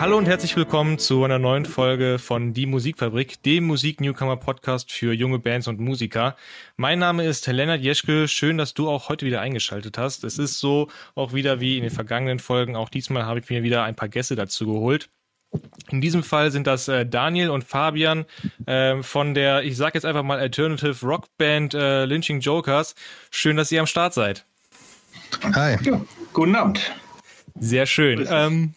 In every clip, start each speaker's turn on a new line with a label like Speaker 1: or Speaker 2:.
Speaker 1: Hallo und herzlich willkommen zu einer neuen Folge von Die Musikfabrik, dem Musik-Newcomer-Podcast für junge Bands und Musiker. Mein Name ist Lennart Jeschke. Schön, dass du auch heute wieder eingeschaltet hast. Es ist so auch wieder wie in den vergangenen Folgen. Auch diesmal habe ich mir wieder ein paar Gäste dazu geholt. In diesem Fall sind das äh, Daniel und Fabian äh, von der, ich sage jetzt einfach mal Alternative Rock Band äh, Lynching Jokers. Schön, dass ihr am Start seid.
Speaker 2: Hi. Ja, guten Abend.
Speaker 1: Sehr schön. Ähm,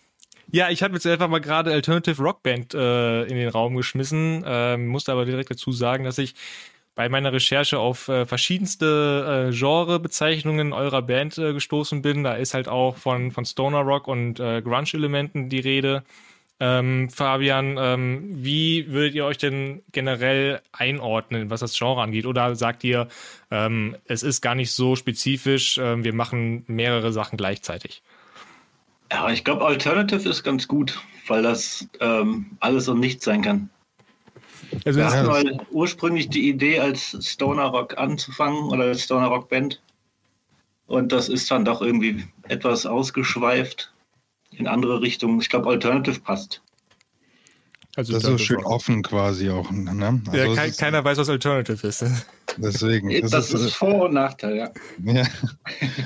Speaker 1: ja, ich habe jetzt einfach mal gerade Alternative Rock Band äh, in den Raum geschmissen, ähm, musste aber direkt dazu sagen, dass ich bei meiner Recherche auf äh, verschiedenste äh, Genrebezeichnungen eurer Band äh, gestoßen bin. Da ist halt auch von, von Stoner Rock und äh, Grunge-Elementen die Rede. Ähm, Fabian, ähm, wie würdet ihr euch denn generell einordnen, was das Genre angeht? Oder sagt ihr, ähm, es ist gar nicht so spezifisch, ähm, wir machen mehrere Sachen gleichzeitig?
Speaker 2: Ja, ich glaube, Alternative ist ganz gut, weil das ähm, alles und nichts sein kann. Also wir hatten mal ursprünglich die Idee, als Stoner Rock anzufangen oder als Stoner Rock Band. Und das ist dann doch irgendwie etwas ausgeschweift in andere Richtungen. Ich glaube, Alternative passt.
Speaker 3: Also das ist so schön offen quasi auch. Ne?
Speaker 1: Also ja, kein, keiner weiß, was Alternative ist.
Speaker 3: Deswegen.
Speaker 2: Das, das ist, ist, Vor- und Nachteil, ja. ja.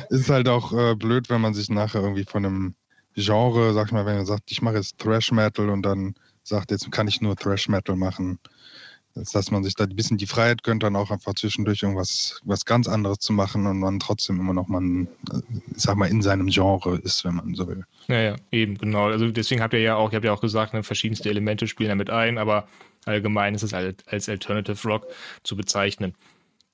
Speaker 3: ist halt auch äh, blöd, wenn man sich nachher irgendwie von einem Genre, sag ich mal, wenn man sagt, ich mache jetzt Thrash Metal und dann sagt, jetzt kann ich nur Thrash Metal machen. Dass man sich da ein bisschen die Freiheit gönnt, dann auch einfach zwischendurch irgendwas was ganz anderes zu machen und man trotzdem immer noch mal, ich sag mal, in seinem Genre ist, wenn man so will.
Speaker 1: Ja, ja, eben, genau. Also deswegen habt ihr ja auch, ich habe ja auch gesagt, ne, verschiedenste Elemente spielen damit ein, aber allgemein ist es als, als Alternative Rock zu bezeichnen.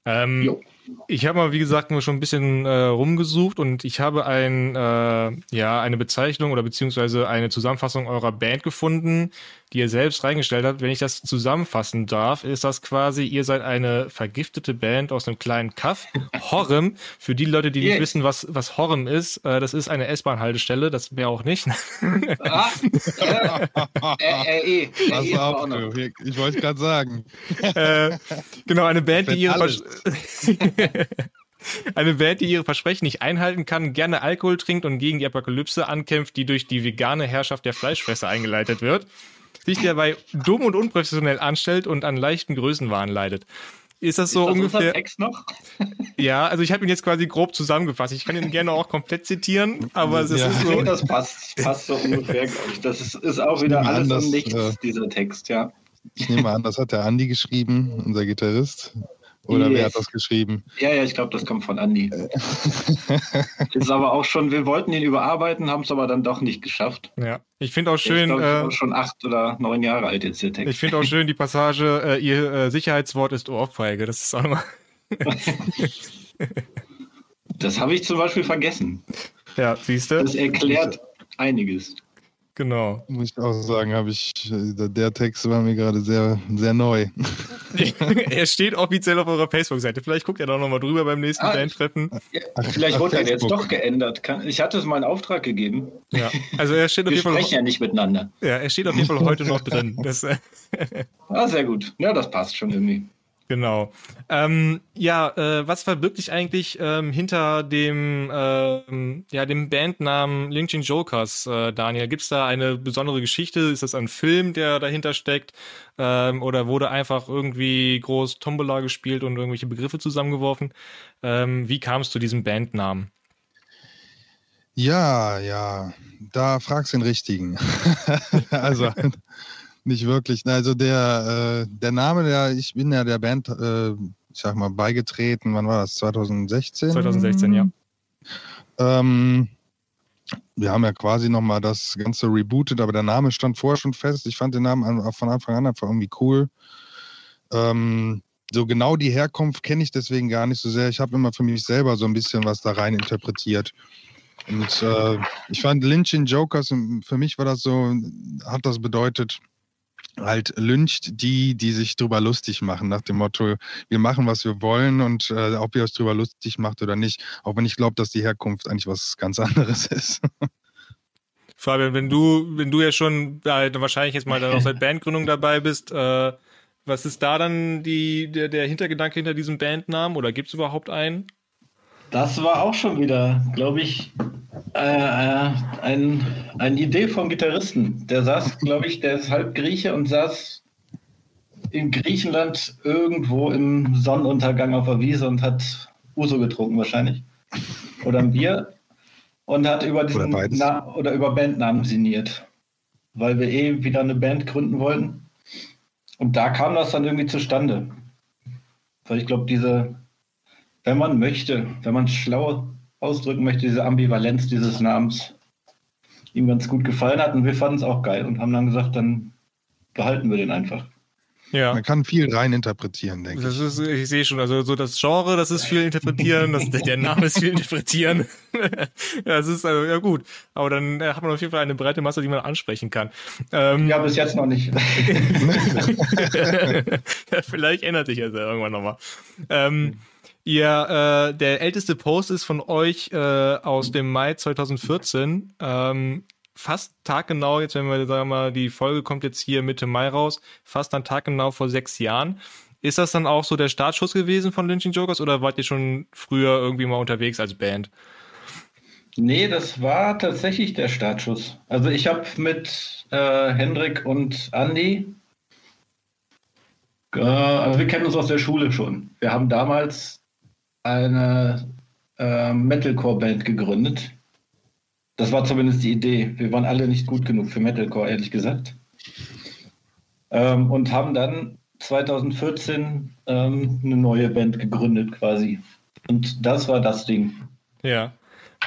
Speaker 1: Ähm, ich habe mal, wie gesagt, nur schon ein bisschen äh, rumgesucht und ich habe ein, äh, ja, eine Bezeichnung oder beziehungsweise eine Zusammenfassung eurer Band gefunden, die ihr selbst reingestellt habt. Wenn ich das zusammenfassen darf, ist das quasi, ihr seid eine vergiftete Band aus einem kleinen Kaff. Horrem, für die Leute, die yes. nicht wissen, was, was Horrem ist, äh, das ist eine S-Bahn-Haltestelle, das wäre auch nicht. ah,
Speaker 3: äh, äh, äh, Pass auf, ich wollte gerade sagen.
Speaker 1: äh, genau, eine Band, die ihre Eine Band, die ihre Versprechen nicht einhalten kann, gerne Alkohol trinkt und gegen die Apokalypse ankämpft, die durch die vegane Herrschaft der Fleischfresser eingeleitet wird, sich dabei dumm und unprofessionell anstellt und an leichten Größenwahn leidet. Ist das so ist das ungefähr?
Speaker 2: Text noch?
Speaker 1: ja, also ich habe ihn jetzt quasi grob zusammengefasst. Ich kann ihn gerne auch komplett zitieren, aber es ja. ist so.
Speaker 2: Das passt, passt so ungefähr, glaube ich. Das ist, ist auch wieder alles an, und nichts, äh, dieser Text, ja.
Speaker 3: Ich nehme an, das hat der Andi geschrieben, unser Gitarrist. Oder yes. wer hat das geschrieben?
Speaker 2: Ja, ja, ich glaube, das kommt von Andi. ist aber auch schon, wir wollten ihn überarbeiten, haben es aber dann doch nicht geschafft.
Speaker 1: Ja, ich finde auch schön.
Speaker 2: Ich glaube, äh, schon acht oder neun Jahre alt jetzt der Text.
Speaker 1: Ich finde auch schön die Passage, äh, ihr äh, Sicherheitswort ist Ohrfeige. Das ist auch nochmal.
Speaker 2: das habe ich zum Beispiel vergessen.
Speaker 1: Ja, siehst du?
Speaker 2: Das erklärt einiges.
Speaker 1: Genau.
Speaker 3: Muss ich auch sagen, habe ich, der Text war mir gerade sehr, sehr neu.
Speaker 1: er steht offiziell auf eurer Facebook-Seite. Vielleicht guckt er da nochmal drüber beim nächsten ah, Bandtreffen.
Speaker 2: Ja, vielleicht wurde er jetzt doch geändert. Ich hatte es mal in Auftrag gegeben.
Speaker 1: Ja, also er steht
Speaker 2: auf jeden Fall. Wir sprechen ja nicht miteinander.
Speaker 1: Ja, er steht auf jeden Fall heute noch drin. Das,
Speaker 2: ah, sehr gut. Ja, das passt schon irgendwie.
Speaker 1: Genau. Ähm, ja, äh, was verbirgt sich eigentlich ähm, hinter dem, ähm, ja, dem Bandnamen Lynching Jokers, äh, Daniel? Gibt es da eine besondere Geschichte? Ist das ein Film, der dahinter steckt? Ähm, oder wurde einfach irgendwie groß Tombola gespielt und irgendwelche Begriffe zusammengeworfen? Ähm, wie kam es zu diesem Bandnamen?
Speaker 3: Ja, ja, da fragst du den richtigen. also nicht wirklich. Also der, äh, der Name, der, ich bin ja der Band, äh, ich sag mal, beigetreten, wann war das? 2016?
Speaker 1: 2016, ja.
Speaker 3: Ähm, wir haben ja quasi nochmal das Ganze rebootet, aber der Name stand vorher schon fest. Ich fand den Namen von Anfang an einfach irgendwie cool. Ähm, so genau die Herkunft kenne ich deswegen gar nicht so sehr. Ich habe immer für mich selber so ein bisschen was da rein interpretiert. Und äh, ich fand Lynch in Jokers, für mich war das so, hat das bedeutet, halt lyncht die, die sich drüber lustig machen, nach dem Motto, wir machen, was wir wollen und äh, ob ihr euch drüber lustig macht oder nicht, auch wenn ich glaube, dass die Herkunft eigentlich was ganz anderes ist.
Speaker 1: Fabian, wenn du, wenn du ja schon äh, wahrscheinlich jetzt mal dann auch seit Bandgründung dabei bist, äh, was ist da dann die, der, der Hintergedanke hinter diesem Bandnamen oder gibt es überhaupt einen?
Speaker 2: Das war auch schon wieder, glaube ich, Äh, ein, eine Idee vom Gitarristen. Der saß, glaube ich, der ist halb Grieche und saß in Griechenland irgendwo im Sonnenuntergang auf der Wiese und hat Uso getrunken wahrscheinlich. Oder ein Bier. Und hat über diesen oder, Na oder über Bandnamen sinniert. Weil wir eh wieder eine Band gründen wollten. Und da kam das dann irgendwie zustande. Weil ich glaube, diese, wenn man möchte, wenn man schlau ausdrücken möchte, diese Ambivalenz dieses Namens ihm ganz gut gefallen hat und wir fanden es auch geil und haben dann gesagt, dann behalten wir den einfach.
Speaker 3: Ja. Man kann viel rein interpretieren, denke
Speaker 1: das ist, ich. sehe schon, also so das Genre, das ist viel interpretieren, das, der Name ist viel interpretieren. das ist also ja gut. Aber dann hat man auf jeden Fall eine breite Masse, die man ansprechen kann.
Speaker 2: Ähm, ja, bis jetzt noch nicht.
Speaker 1: ja, vielleicht ändert sich das ja irgendwann nochmal. Ähm, Ihr, äh, der älteste Post ist von euch äh, aus dem Mai 2014. Ähm, fast taggenau, jetzt wenn wir sagen mal, die Folge kommt jetzt hier Mitte Mai raus, fast dann taggenau vor sechs Jahren. Ist das dann auch so der Startschuss gewesen von Lynching Jokers oder wart ihr schon früher irgendwie mal unterwegs als Band?
Speaker 2: Nee, das war tatsächlich der Startschuss. Also ich habe mit äh, Hendrik und Andy, äh, also wir kennen uns aus der Schule schon. Wir haben damals eine äh, Metalcore-Band gegründet. Das war zumindest die Idee. Wir waren alle nicht gut genug für Metalcore, ehrlich gesagt. Ähm, und haben dann 2014 ähm, eine neue Band gegründet quasi. Und das war das Ding.
Speaker 1: Ja.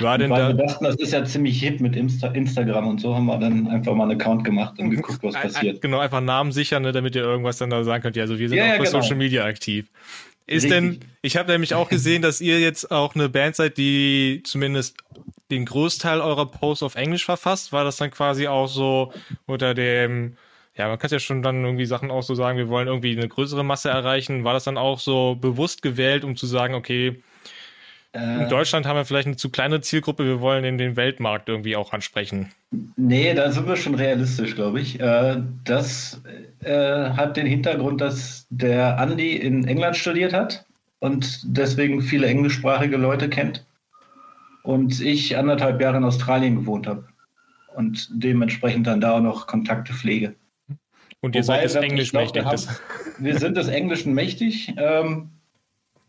Speaker 2: War denn Weil da wir dachten, das ist ja ziemlich hip mit Insta Instagram und so haben wir dann einfach mal einen Account gemacht und geguckt, was passiert.
Speaker 1: Genau, einfach Namen sichern, ne, damit ihr irgendwas dann da sagen könnt. Ja, also wir sind ja, auch ja, bei genau. Social Media aktiv. Ist Richtig. denn, ich habe nämlich auch gesehen, dass ihr jetzt auch eine Band seid, die zumindest den Großteil eurer Posts auf Englisch verfasst. War das dann quasi auch so unter dem, ja, man kann ja schon dann irgendwie Sachen auch so sagen, wir wollen irgendwie eine größere Masse erreichen. War das dann auch so bewusst gewählt, um zu sagen, okay, in äh. Deutschland haben wir vielleicht eine zu kleine Zielgruppe, wir wollen den, den Weltmarkt irgendwie auch ansprechen.
Speaker 2: Nee, da sind wir schon realistisch, glaube ich. Äh, das äh, hat den Hintergrund, dass der Andi in England studiert hat und deswegen viele englischsprachige Leute kennt. Und ich anderthalb Jahre in Australien gewohnt habe und dementsprechend dann da auch noch Kontakte pflege.
Speaker 1: Und ihr Wobei, seid das Englisch mächtig.
Speaker 2: Wir sind des Englischen mächtig. Ähm,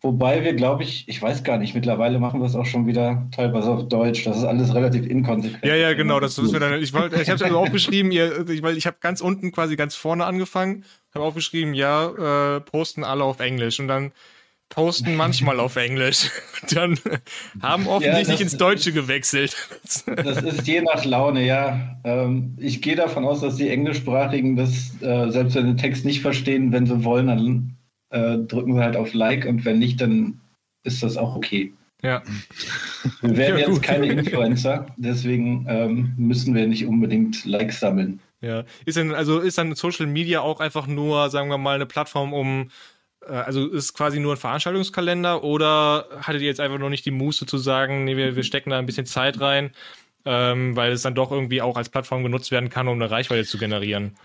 Speaker 2: Wobei wir, glaube ich, ich weiß gar nicht, mittlerweile machen wir es auch schon wieder teilweise auf Deutsch. Das ist alles relativ inkonsequent.
Speaker 1: Ja, ja, genau. Das ist mir dann, ich wollte, ich habe es also aufgeschrieben, ihr, ich, weil ich habe ganz unten quasi ganz vorne angefangen, habe aufgeschrieben, ja, äh, posten alle auf Englisch und dann posten manchmal auf Englisch. Dann haben offensichtlich ja, ins Deutsche gewechselt.
Speaker 2: Das ist je nach Laune, ja. Ähm, ich gehe davon aus, dass die Englischsprachigen das, äh, selbst wenn sie den Text nicht verstehen, wenn sie wollen, dann äh, drücken Sie halt auf Like und wenn nicht, dann ist das auch okay.
Speaker 1: Ja.
Speaker 2: Wir werden ja, jetzt keine Influencer, deswegen ähm, müssen wir nicht unbedingt Likes sammeln.
Speaker 1: Ja. Ist denn, also ist dann Social Media auch einfach nur, sagen wir mal, eine Plattform, um äh, also ist quasi nur ein Veranstaltungskalender oder hattet ihr jetzt einfach noch nicht die Muße zu sagen, nee, wir, wir stecken da ein bisschen Zeit rein, ähm, weil es dann doch irgendwie auch als Plattform genutzt werden kann, um eine Reichweite zu generieren?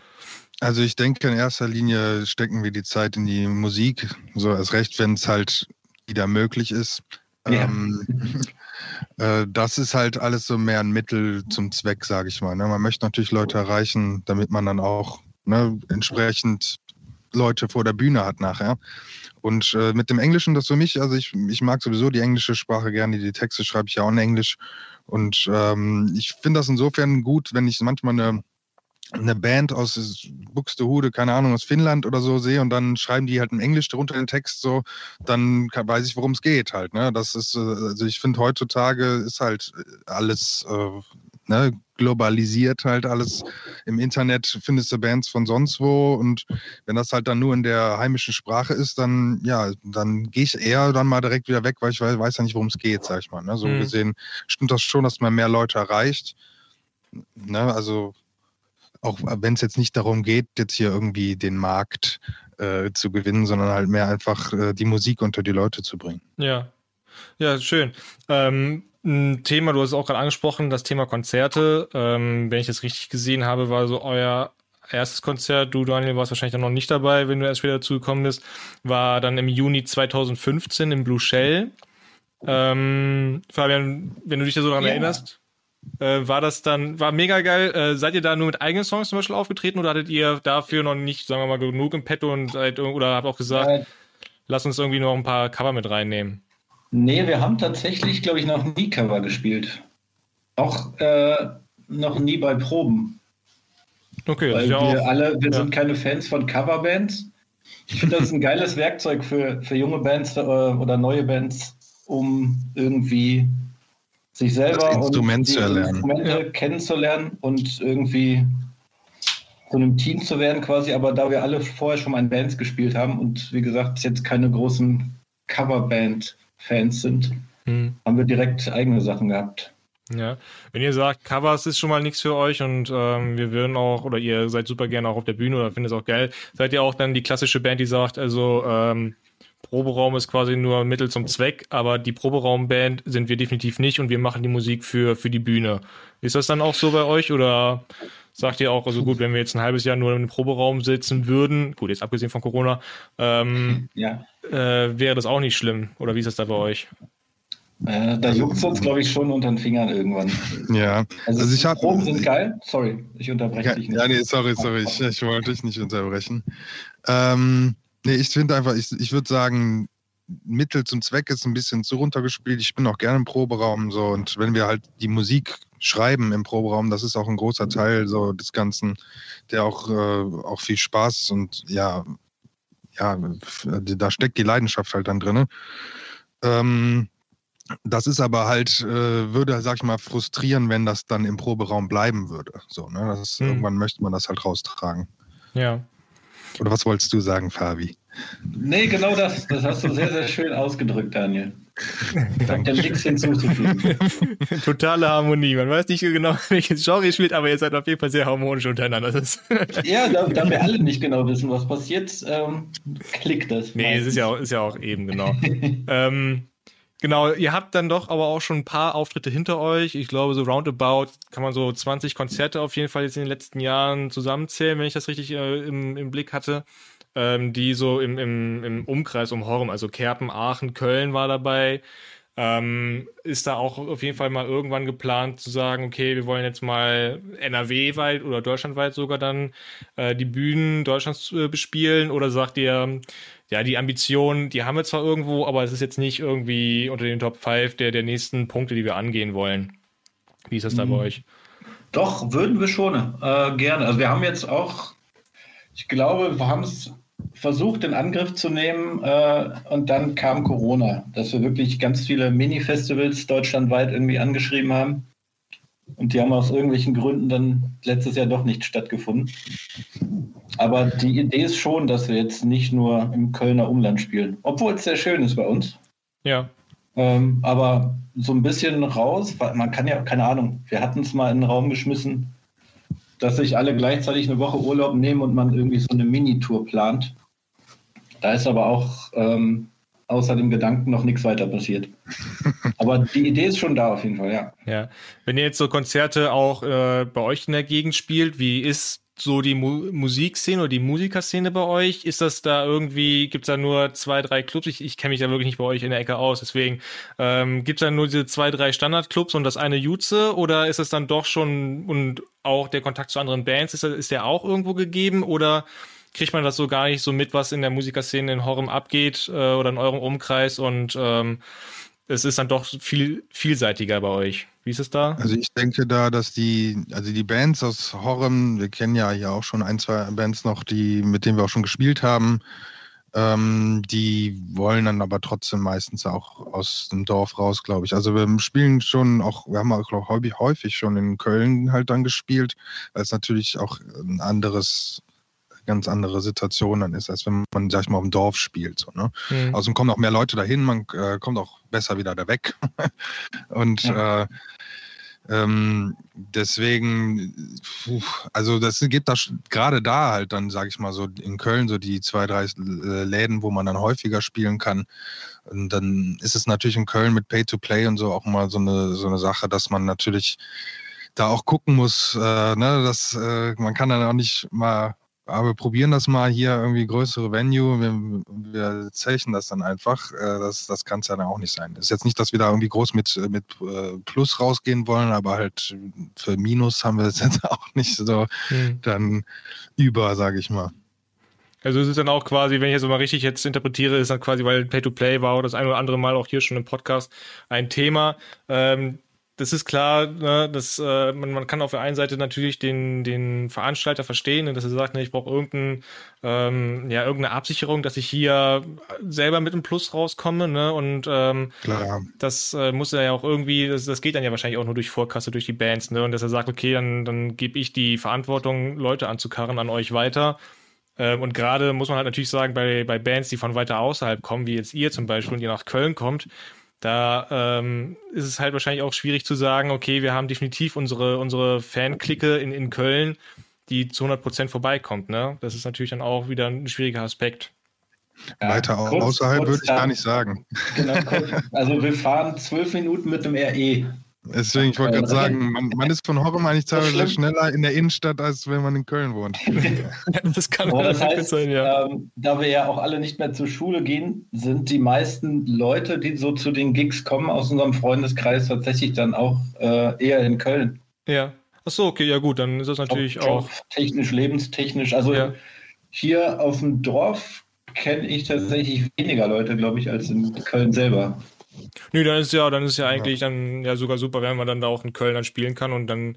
Speaker 3: Also ich denke, in erster Linie stecken wir die Zeit in die Musik, so als recht, wenn es halt wieder möglich ist. Ja. Ähm, äh, das ist halt alles so mehr ein Mittel zum Zweck, sage ich mal. Ne? Man möchte natürlich Leute erreichen, damit man dann auch ne, entsprechend Leute vor der Bühne hat nachher. Und äh, mit dem Englischen, das für mich, also ich, ich mag sowieso die englische Sprache gerne, die Texte schreibe ich ja auch in Englisch. Und ähm, ich finde das insofern gut, wenn ich manchmal eine eine Band aus Buxtehude, keine Ahnung, aus Finnland oder so sehe und dann schreiben die halt im Englisch darunter den Text so, dann weiß ich, worum es geht halt. Ne? Das ist, äh, also ich finde heutzutage ist halt alles äh, ne, globalisiert halt alles. Im Internet findest du Bands von sonst wo und wenn das halt dann nur in der heimischen Sprache ist, dann ja, dann gehe ich eher dann mal direkt wieder weg, weil ich weiß, weiß ja nicht, worum es geht, sag ich mal. Ne? So mhm. gesehen stimmt das schon, dass man mehr Leute erreicht. Ne? Also auch wenn es jetzt nicht darum geht, jetzt hier irgendwie den Markt äh, zu gewinnen, sondern halt mehr einfach äh, die Musik unter die Leute zu bringen.
Speaker 1: Ja, ja, schön. Ähm, ein Thema, du hast es auch gerade angesprochen, das Thema Konzerte. Ähm, wenn ich das richtig gesehen habe, war so euer erstes Konzert, du Daniel warst wahrscheinlich dann noch nicht dabei, wenn du erst wieder dazu gekommen bist, war dann im Juni 2015 im Blue Shell. Ähm, Fabian, wenn du dich da so daran ja. erinnerst. Äh, war das dann, war mega geil. Äh, seid ihr da nur mit eigenen Songs zum Beispiel aufgetreten oder hattet ihr dafür noch nicht, sagen wir mal, genug im Petto und seid, oder habt auch gesagt, ja. lass uns irgendwie noch ein paar Cover mit reinnehmen?
Speaker 2: Nee, wir haben tatsächlich, glaube ich, noch nie Cover gespielt. Auch äh, noch nie bei Proben. Okay, Weil wir auch, alle, wir ja. sind keine Fans von Coverbands. Ich finde, das ist ein geiles Werkzeug für, für junge Bands äh, oder neue Bands, um irgendwie sich selber das
Speaker 3: Instrument und die
Speaker 2: Instrumente ja. kennenzulernen und irgendwie zu einem Team zu werden quasi. Aber da wir alle vorher schon mal in Bands gespielt haben und wie gesagt jetzt keine großen Coverband-Fans sind, hm. haben wir direkt eigene Sachen gehabt.
Speaker 1: Ja, wenn ihr sagt, Covers ist schon mal nichts für euch und ähm, wir würden auch, oder ihr seid super gerne auch auf der Bühne oder findet es auch geil, seid ihr auch dann die klassische Band, die sagt, also ähm, Proberaum ist quasi nur Mittel zum Zweck, aber die Proberaumband sind wir definitiv nicht und wir machen die Musik für, für die Bühne. Ist das dann auch so bei euch oder sagt ihr auch, also gut, wenn wir jetzt ein halbes Jahr nur im Proberaum sitzen würden, gut, jetzt abgesehen von Corona, ähm, ja. äh, wäre das auch nicht schlimm oder wie ist das da bei euch?
Speaker 2: Äh, da juckt es uns, glaube ich, schon unter den Fingern irgendwann.
Speaker 3: Ja.
Speaker 2: Also, also ich habe. Proben sind geil. Sorry, ich unterbreche
Speaker 3: ja,
Speaker 2: dich nicht.
Speaker 3: Ja, nee, sorry, sorry, ich, ich wollte dich nicht unterbrechen. Ähm, nee, ich finde einfach, ich, ich würde sagen, Mittel zum Zweck ist ein bisschen zu runtergespielt. Ich bin auch gerne im Proberaum so und wenn wir halt die Musik schreiben im Proberaum, das ist auch ein großer Teil so des Ganzen, der auch, äh, auch viel Spaß und ja, ja, da steckt die Leidenschaft halt dann drin. Ähm, das ist aber halt, äh, würde, sag ich mal, frustrieren, wenn das dann im Proberaum bleiben würde. So, ne? Das hm. Irgendwann möchte man das halt raustragen.
Speaker 1: Ja.
Speaker 3: Oder was wolltest du sagen, Fabi?
Speaker 2: Nee, genau das. Das hast du sehr, sehr schön ausgedrückt, Daniel. Danke. nichts hinzuzufügen.
Speaker 1: Totale Harmonie. Man weiß nicht genau, welches Genre ihr spielt, aber ihr seid auf jeden Fall sehr harmonisch untereinander.
Speaker 2: ja, da, da, wir alle nicht genau wissen, was passiert, ähm, klickt das.
Speaker 1: Nee, es ist ja, auch, ist ja auch eben, genau. ähm, Genau, ihr habt dann doch aber auch schon ein paar Auftritte hinter euch. Ich glaube, so roundabout kann man so 20 Konzerte auf jeden Fall jetzt in den letzten Jahren zusammenzählen, wenn ich das richtig äh, im, im Blick hatte. Ähm, die so im, im, im Umkreis um Horm, also Kerpen, Aachen, Köln war dabei. Ähm, ist da auch auf jeden Fall mal irgendwann geplant zu sagen, okay, wir wollen jetzt mal NRW-weit oder deutschlandweit sogar dann äh, die Bühnen Deutschlands äh, bespielen? Oder sagt ihr, ja, die Ambition, die haben wir zwar irgendwo, aber es ist jetzt nicht irgendwie unter den Top 5 der, der nächsten Punkte, die wir angehen wollen. Wie ist das da bei mhm. euch?
Speaker 2: Doch, würden wir schon äh, gerne. Also wir haben jetzt auch, ich glaube, wir haben es versucht, in Angriff zu nehmen äh, und dann kam Corona, dass wir wirklich ganz viele Mini-Festivals deutschlandweit irgendwie angeschrieben haben. Und die haben aus irgendwelchen Gründen dann letztes Jahr doch nicht stattgefunden. Aber die Idee ist schon, dass wir jetzt nicht nur im Kölner Umland spielen, obwohl es sehr schön ist bei uns.
Speaker 1: Ja.
Speaker 2: Ähm, aber so ein bisschen raus, weil man kann ja, keine Ahnung, wir hatten es mal in den Raum geschmissen, dass sich alle gleichzeitig eine Woche Urlaub nehmen und man irgendwie so eine Minitour plant. Da ist aber auch ähm, außer dem Gedanken noch nichts weiter passiert. Aber die Idee ist schon da auf jeden Fall, ja.
Speaker 1: Ja. Wenn ihr jetzt so Konzerte auch äh, bei euch in der Gegend spielt, wie ist so die Mu Musikszene oder die Musikerszene bei euch? Ist das da irgendwie, gibt es da nur zwei, drei Clubs? Ich, ich kenne mich da wirklich nicht bei euch in der Ecke aus, deswegen ähm, gibt es da nur diese zwei, drei Standardclubs und das eine Jutze oder ist es dann doch schon und auch der Kontakt zu anderen Bands, ist, ist der auch irgendwo gegeben oder kriegt man das so gar nicht so mit, was in der Musikerszene in Horem abgeht äh, oder in eurem Umkreis und ähm, es ist dann doch viel vielseitiger bei euch. Wie ist es da?
Speaker 3: Also ich denke da, dass die, also die Bands aus Horem, wir kennen ja hier auch schon ein, zwei Bands noch, die, mit denen wir auch schon gespielt haben, ähm, die wollen dann aber trotzdem meistens auch aus dem Dorf raus, glaube ich. Also wir spielen schon auch, wir haben auch häufig, schon in Köln halt dann gespielt, weil es natürlich auch ein anderes ganz andere Situation dann ist, als wenn man, sag ich mal, auf dem Dorf spielt. So, ne? Mhm. Außerdem kommen auch mehr Leute dahin, man äh, kommt auch besser wieder da weg. und ja. äh, ähm, deswegen, puh, also das gibt da gerade da halt dann, sage ich mal so, in Köln so die zwei, drei äh, Läden, wo man dann häufiger spielen kann. Und dann ist es natürlich in Köln mit Pay-to-Play und so auch mal so eine, so eine Sache, dass man natürlich da auch gucken muss, äh, ne, dass äh, man kann dann auch nicht mal aber wir probieren das mal hier irgendwie größere Venue, wir, wir zechen das dann einfach. Äh, das, das kann es ja dann auch nicht sein. Das ist jetzt nicht, dass wir da irgendwie groß mit, mit äh, Plus rausgehen wollen, aber halt für Minus haben wir es jetzt auch nicht so mhm. dann über, sage ich mal.
Speaker 1: Also es ist dann auch quasi, wenn ich jetzt mal richtig jetzt interpretiere, ist dann quasi, weil Pay-to-Play war oder das ein oder andere Mal auch hier schon im Podcast ein Thema. Ähm, das ist klar, ne, dass äh, man, man kann auf der einen Seite natürlich den, den Veranstalter verstehen, dass er sagt, ne, ich brauche irgendein, ähm, ja, irgendeine Absicherung, dass ich hier selber mit einem Plus rauskomme, ne? Und ähm, klar. das äh, muss er ja auch irgendwie, das, das geht dann ja wahrscheinlich auch nur durch Vorkasse, durch die Bands, ne? Und dass er sagt, okay, dann, dann gebe ich die Verantwortung, Leute anzukarren an euch weiter. Ähm, und gerade muss man halt natürlich sagen, bei, bei Bands, die von weiter außerhalb kommen, wie jetzt ihr zum Beispiel, und ihr nach Köln kommt, da ähm, ist es halt wahrscheinlich auch schwierig zu sagen, okay, wir haben definitiv unsere, unsere Fanklicke in, in Köln, die zu 100 Prozent vorbeikommt. Ne? Das ist natürlich dann auch wieder ein schwieriger Aspekt.
Speaker 3: Ja, Weiter kurz, außerhalb kurz würde ich gar nicht sagen.
Speaker 2: Genau, also wir fahren zwölf Minuten mit dem RE
Speaker 3: Deswegen, ich wollte gerade sagen, man, man, ist von Horrem eigentlich teilweise schneller in der Innenstadt, als wenn man in Köln wohnt.
Speaker 2: das kann Aber das heißt, sein, ja. Ähm, da wir ja auch alle nicht mehr zur Schule gehen, sind die meisten Leute, die so zu den Gigs kommen, aus unserem Freundeskreis tatsächlich dann auch äh, eher in Köln.
Speaker 1: Ja. Ach so, okay, ja gut, dann ist das natürlich Job, auch.
Speaker 2: Technisch, lebenstechnisch. Also ja. hier auf dem Dorf kenne ich tatsächlich weniger Leute, glaube ich, als in Köln selber.
Speaker 1: Nö, dann ist ja, dann ist ja eigentlich ja. dann ja sogar super, wenn man dann da auch in Köln dann spielen kann und dann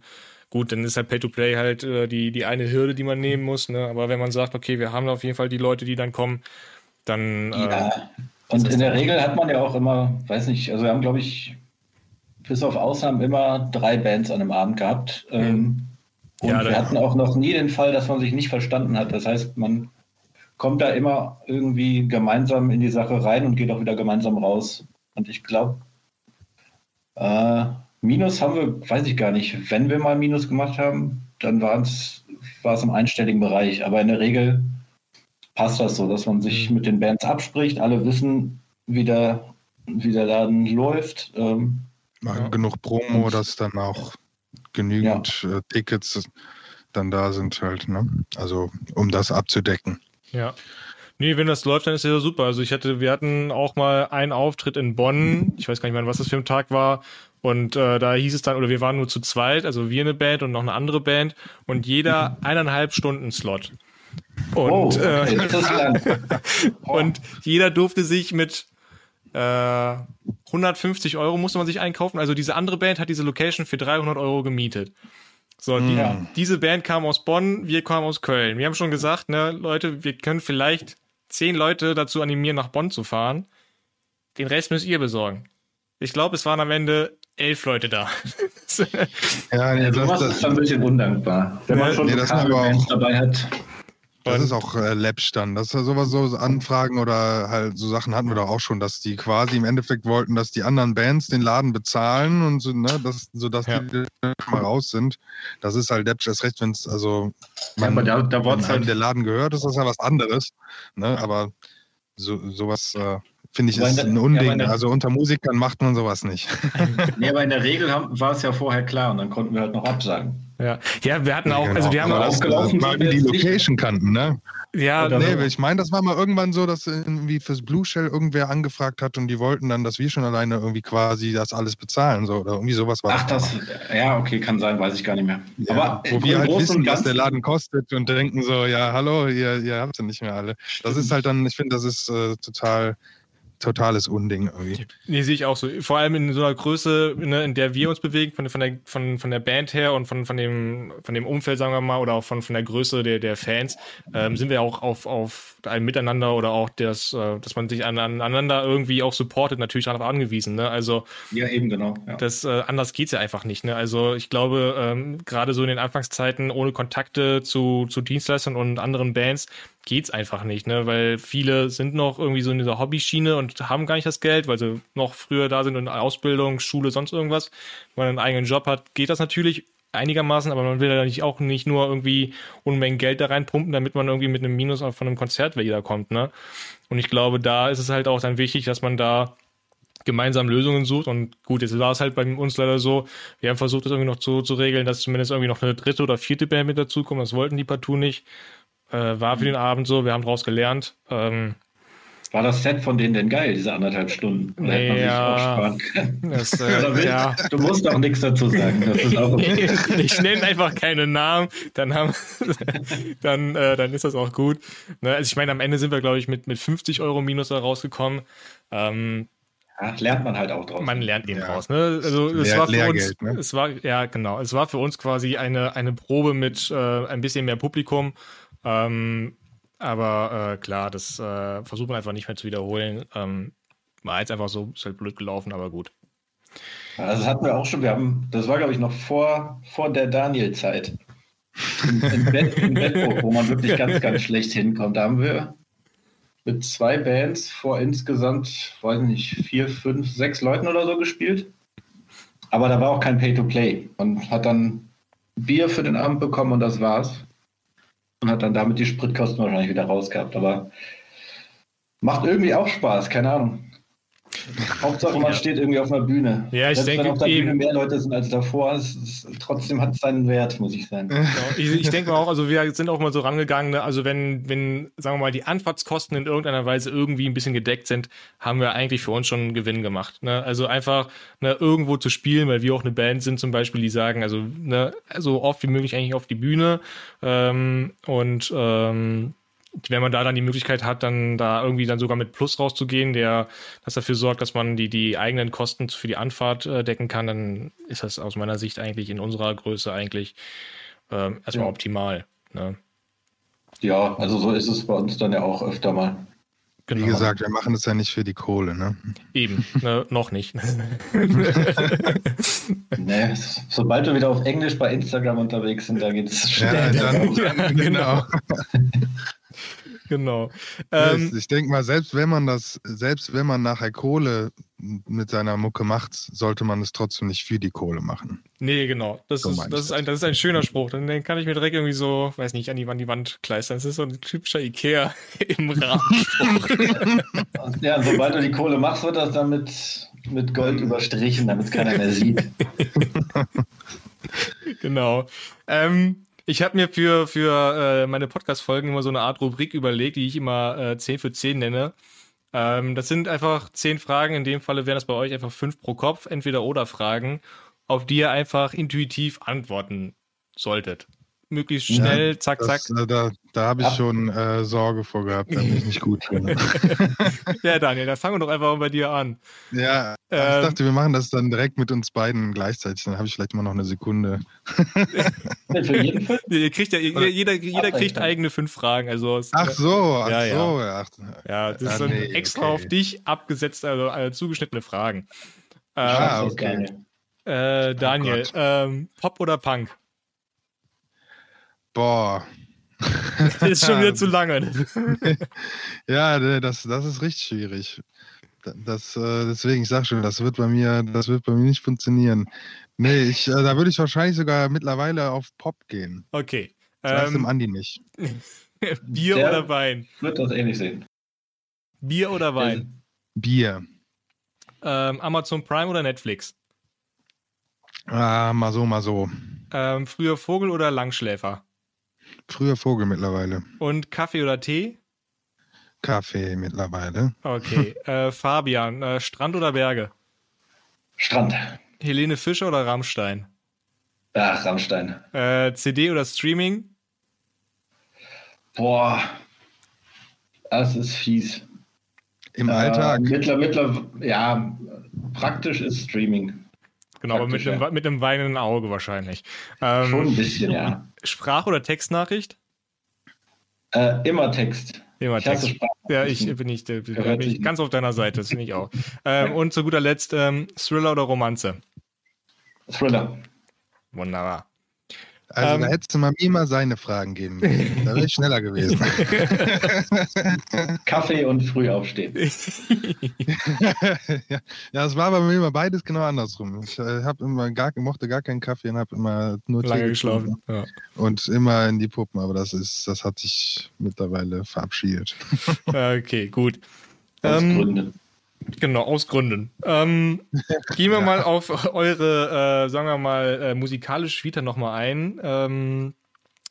Speaker 1: gut, dann ist halt Pay-to-Play halt äh, die, die eine Hürde, die man nehmen muss, ne? Aber wenn man sagt, okay, wir haben auf jeden Fall die Leute, die dann kommen, dann.
Speaker 2: Äh, ja. Und in der Regel hat man ja auch immer, weiß nicht, also wir haben, glaube ich, bis auf Ausnahmen immer drei Bands an einem Abend gehabt. Mhm. Ähm, und ja, wir hatten auch noch nie den Fall, dass man sich nicht verstanden hat. Das heißt, man kommt da immer irgendwie gemeinsam in die Sache rein und geht auch wieder gemeinsam raus. Und ich glaube, äh, Minus haben wir, weiß ich gar nicht. Wenn wir mal Minus gemacht haben, dann war es im einstelligen Bereich. Aber in der Regel passt das so, dass man sich mhm. mit den Bands abspricht. Alle wissen, wie der, wie der Laden läuft. Ähm,
Speaker 3: Machen ja. genug Promo, dass dann auch genügend ja. äh, Tickets dann da sind halt. Ne? Also um das abzudecken.
Speaker 1: Ja. Nee, wenn das läuft, dann ist ja super. Also ich hatte, wir hatten auch mal einen Auftritt in Bonn. Ich weiß gar nicht mehr, was das für ein Tag war. Und äh, da hieß es dann, oder wir waren nur zu zweit, also wir eine Band und noch eine andere Band und jeder mhm. eineinhalb Stunden Slot. Und, oh, okay, äh, und jeder durfte sich mit äh, 150 Euro musste man sich einkaufen. Also diese andere Band hat diese Location für 300 Euro gemietet. So, die, ja. diese Band kam aus Bonn, wir kamen aus Köln. Wir haben schon gesagt, ne, Leute, wir können vielleicht zehn Leute dazu animieren, nach Bonn zu fahren. Den Rest müsst ihr besorgen. Ich glaube, es waren am Ende elf Leute da.
Speaker 2: ja, nee, das, das, das ist ein bisschen undankbar. Wenn man schon nee, das
Speaker 3: auch, dabei hat. Das ist auch äh, dann. Das ist sowas so Anfragen oder halt so Sachen hatten wir doch auch schon, dass die quasi im Endeffekt wollten, dass die anderen Bands den Laden bezahlen und so, ne, das, sodass ja. die mal raus sind. Das ist halt Läppsch erst recht, wenn es, also man, ja, da, da wenn halt der Laden gehört, ist das ja was anderes. Ne? Aber so, sowas äh, finde ich ist ein Unding. Ja, also unter Musikern macht man sowas nicht.
Speaker 2: nee, aber in der Regel haben, war es ja vorher klar und dann konnten wir halt noch absagen.
Speaker 1: Ja, ja wir hatten auch, genau. also wir haben auch
Speaker 3: aufgelaufen, weil wir die Location kannten, ne?
Speaker 1: Ja,
Speaker 3: nee, ich meine, das war mal irgendwann so, dass irgendwie fürs Blue Shell irgendwer angefragt hat und die wollten dann, dass wir schon alleine irgendwie quasi das alles bezahlen, so oder irgendwie sowas war.
Speaker 2: Ach, das, ja, okay, kann sein, weiß ich gar nicht mehr.
Speaker 3: Ja, Aber wo wir halt wissen, was der Laden kostet und denken so, ja, hallo, ihr, ihr habt ja nicht mehr alle. Das ist halt dann, ich finde, das ist äh, total totales Unding irgendwie.
Speaker 1: Nee, sehe ich auch so. Vor allem in so einer Größe, ne, in der wir uns bewegen, von, von, der, von, von der Band her und von, von, dem, von dem Umfeld, sagen wir mal, oder auch von, von der Größe der, der Fans, ähm, sind wir auch auf, auf ein Miteinander oder auch das, äh, dass man sich aneinander irgendwie auch supportet, natürlich darauf angewiesen. Ne? Also
Speaker 2: ja, eben genau.
Speaker 1: Ja. Das, äh, anders geht's ja einfach nicht. Ne? Also ich glaube, ähm, gerade so in den Anfangszeiten ohne Kontakte zu, zu Dienstleistern und anderen Bands geht's einfach nicht, ne? Weil viele sind noch irgendwie so in dieser Hobbyschiene und haben gar nicht das Geld, weil sie noch früher da sind in Ausbildung, Schule, sonst irgendwas. Wenn man einen eigenen Job hat, geht das natürlich einigermaßen, aber man will ja nicht auch nicht nur irgendwie Unmengen Geld da reinpumpen, damit man irgendwie mit einem Minus von einem Konzert wiederkommt, ne? Und ich glaube, da ist es halt auch dann wichtig, dass man da gemeinsam Lösungen sucht. Und gut, jetzt war es halt bei uns leider so, wir haben versucht, das irgendwie noch so zu regeln, dass zumindest irgendwie noch eine dritte oder vierte Band mit dazukommt. Das wollten die partout nicht. Äh, war für den Abend so, wir haben daraus gelernt. Ähm,
Speaker 2: war das Set von denen denn geil, diese anderthalb Stunden?
Speaker 1: Oder nee, ja,
Speaker 2: das, äh, ja. Du musst auch nichts dazu sagen. Okay.
Speaker 1: ich nenne einfach keine Namen, dann, haben, dann, äh, dann ist das auch gut. Ne? Also ich meine, am Ende sind wir, glaube ich, mit, mit 50 Euro Minus da rausgekommen. Ähm,
Speaker 2: ja, lernt man halt auch draus.
Speaker 1: Man lernt eben ja. draus. Ne? Also es Lehr war für uns, ne? es war ja genau, es war für uns quasi eine eine Probe mit äh, ein bisschen mehr Publikum. Ähm, aber äh, klar, das äh, versucht man einfach nicht mehr zu wiederholen. Ähm, war jetzt einfach so, ist halt blöd gelaufen, aber gut.
Speaker 2: Also das hatten wir auch schon, wir haben, das war glaube ich noch vor, vor der Daniel-Zeit. In, Bett, Bettburg, wo man wirklich ganz, ganz schlecht hinkommt. Da haben wir mit zwei Bands vor insgesamt, weiß nicht, vier, fünf, sechs Leuten oder so gespielt. Aber da war auch kein Pay-to-Play. Man hat dann Bier für den Abend bekommen und das war's und hat dann damit die Spritkosten wahrscheinlich wieder rausgehabt. Aber macht irgendwie auch Spaß, keine Ahnung. Hauptsache, man ja. steht irgendwie auf einer Bühne.
Speaker 1: Ja, ich Selbst denke,
Speaker 2: wenn auf der eben. Bühne mehr Leute sind als davor, es, es, trotzdem hat es seinen Wert, muss ich sagen. Genau.
Speaker 1: Ich, ich, denke auch, also wir sind auch mal so rangegangen, ne? also wenn, wenn, sagen wir mal, die Anfahrtskosten in irgendeiner Weise irgendwie ein bisschen gedeckt sind, haben wir eigentlich für uns schon einen Gewinn gemacht. Ne? Also einfach ne, irgendwo zu spielen, weil wir auch eine Band sind zum Beispiel, die sagen, also ne, so oft wie möglich eigentlich auf die Bühne ähm, und ähm, wenn man da dann die Möglichkeit hat, dann da irgendwie dann sogar mit Plus rauszugehen, der das dafür sorgt, dass man die, die eigenen Kosten für die Anfahrt äh, decken kann, dann ist das aus meiner Sicht eigentlich in unserer Größe eigentlich äh, erstmal ja. optimal. Ne?
Speaker 2: Ja, also so ist es bei uns dann ja auch öfter mal.
Speaker 3: Genau. Wie gesagt, wir machen das ja nicht für die Kohle, ne?
Speaker 1: Eben, ne, noch nicht.
Speaker 2: nee, sobald wir wieder auf Englisch bei Instagram unterwegs sind, da geht es schnell. Ja, dann,
Speaker 1: dann, genau. genau.
Speaker 3: Ähm, ich denke mal, selbst wenn man das, selbst wenn man nachher Kohle mit seiner Mucke macht, sollte man es trotzdem nicht für die Kohle machen.
Speaker 1: Nee, genau. Das, so ist, das, ist, ein, das ist ein schöner Spruch. Den kann ich mir direkt irgendwie so, weiß nicht, an die, an die Wand kleistern. Das ist so ein typischer Ikea im Rahmenspruch.
Speaker 2: ja, sobald du die Kohle machst, wird das dann mit, mit Gold überstrichen, damit es keiner mehr sieht.
Speaker 1: genau. Ähm, ich habe mir für, für äh, meine Podcast-Folgen immer so eine Art Rubrik überlegt, die ich immer äh, 10 für 10 nenne. Ähm, das sind einfach 10 Fragen. In dem Falle wären das bei euch einfach 5 pro Kopf, entweder oder Fragen, auf die ihr einfach intuitiv antworten solltet möglichst schnell, ja, zack, das, zack.
Speaker 3: Äh, da, da habe ich schon äh, Sorge vor gehabt, wenn ich nicht gut finde.
Speaker 1: ja, Daniel, dann fangen wir doch einfach mal bei dir an.
Speaker 3: Ja, ähm, ich dachte, wir machen das dann direkt mit uns beiden gleichzeitig. Dann habe ich vielleicht mal noch eine Sekunde.
Speaker 1: ihr kriegt ja, jeder, jeder kriegt eigene fünf Fragen. Also,
Speaker 3: ach so, ach
Speaker 1: ja,
Speaker 3: so.
Speaker 1: Ja, ach, ja das ja, sind nee, extra okay. auf dich abgesetzt, also, also zugeschnittene Fragen.
Speaker 3: Ähm, ah, okay.
Speaker 1: Äh, Daniel, oh ähm, Pop oder Punk?
Speaker 3: Boah.
Speaker 1: Das ist schon wieder zu lange.
Speaker 3: ja, das, das ist richtig schwierig. Das, äh, deswegen, ich sag schon, das wird bei mir, das wird bei mir nicht funktionieren. Nee, ich, äh, da würde ich wahrscheinlich sogar mittlerweile auf Pop gehen.
Speaker 1: Okay.
Speaker 3: Das ähm, dem Andi nicht.
Speaker 1: Bier Der oder Wein?
Speaker 2: Wird das ähnlich sehen.
Speaker 1: Bier oder Wein?
Speaker 3: Bier.
Speaker 1: Ähm, Amazon Prime oder Netflix?
Speaker 3: Ah, mal so, mal so.
Speaker 1: Ähm, früher Vogel oder Langschläfer?
Speaker 3: Früher Vogel mittlerweile.
Speaker 1: Und Kaffee oder Tee?
Speaker 3: Kaffee mittlerweile.
Speaker 1: Okay. äh, Fabian, äh, Strand oder Berge?
Speaker 2: Strand.
Speaker 1: Helene Fischer oder Rammstein?
Speaker 2: Ach, Rammstein.
Speaker 1: Äh, CD oder Streaming?
Speaker 2: Boah, das ist fies.
Speaker 3: Im äh, Alltag?
Speaker 2: Mittler, mittler, ja, praktisch ist Streaming.
Speaker 1: Genau, aber mit einem, mit einem weinenden Auge wahrscheinlich.
Speaker 2: Ähm, Schon ein bisschen, ja.
Speaker 1: Sprach- oder Textnachricht?
Speaker 2: Äh, immer Text.
Speaker 1: Immer ich Text. Ja, ich bin nicht, bin ich ganz auf deiner Seite, das finde ich auch. Ähm, und zu guter Letzt ähm, Thriller oder Romanze?
Speaker 2: Thriller.
Speaker 1: Wunderbar.
Speaker 3: Also ähm, da hättest du mal mir mal seine Fragen geben müssen. Da wäre ich schneller gewesen.
Speaker 2: Kaffee und früh aufstehen.
Speaker 3: ja, das war bei mir immer beides genau andersrum. Ich äh, habe immer gar, mochte gar keinen Kaffee und habe immer nur
Speaker 1: Lange Tee geschlafen. Ja.
Speaker 3: Und immer in die Puppen, aber das ist, das hat sich mittlerweile verabschiedet.
Speaker 1: okay, gut. Ähm, Genau, aus Gründen. Ähm, gehen wir ja. mal auf eure, äh, sagen wir mal, äh, musikalische Vita nochmal ein. Ähm,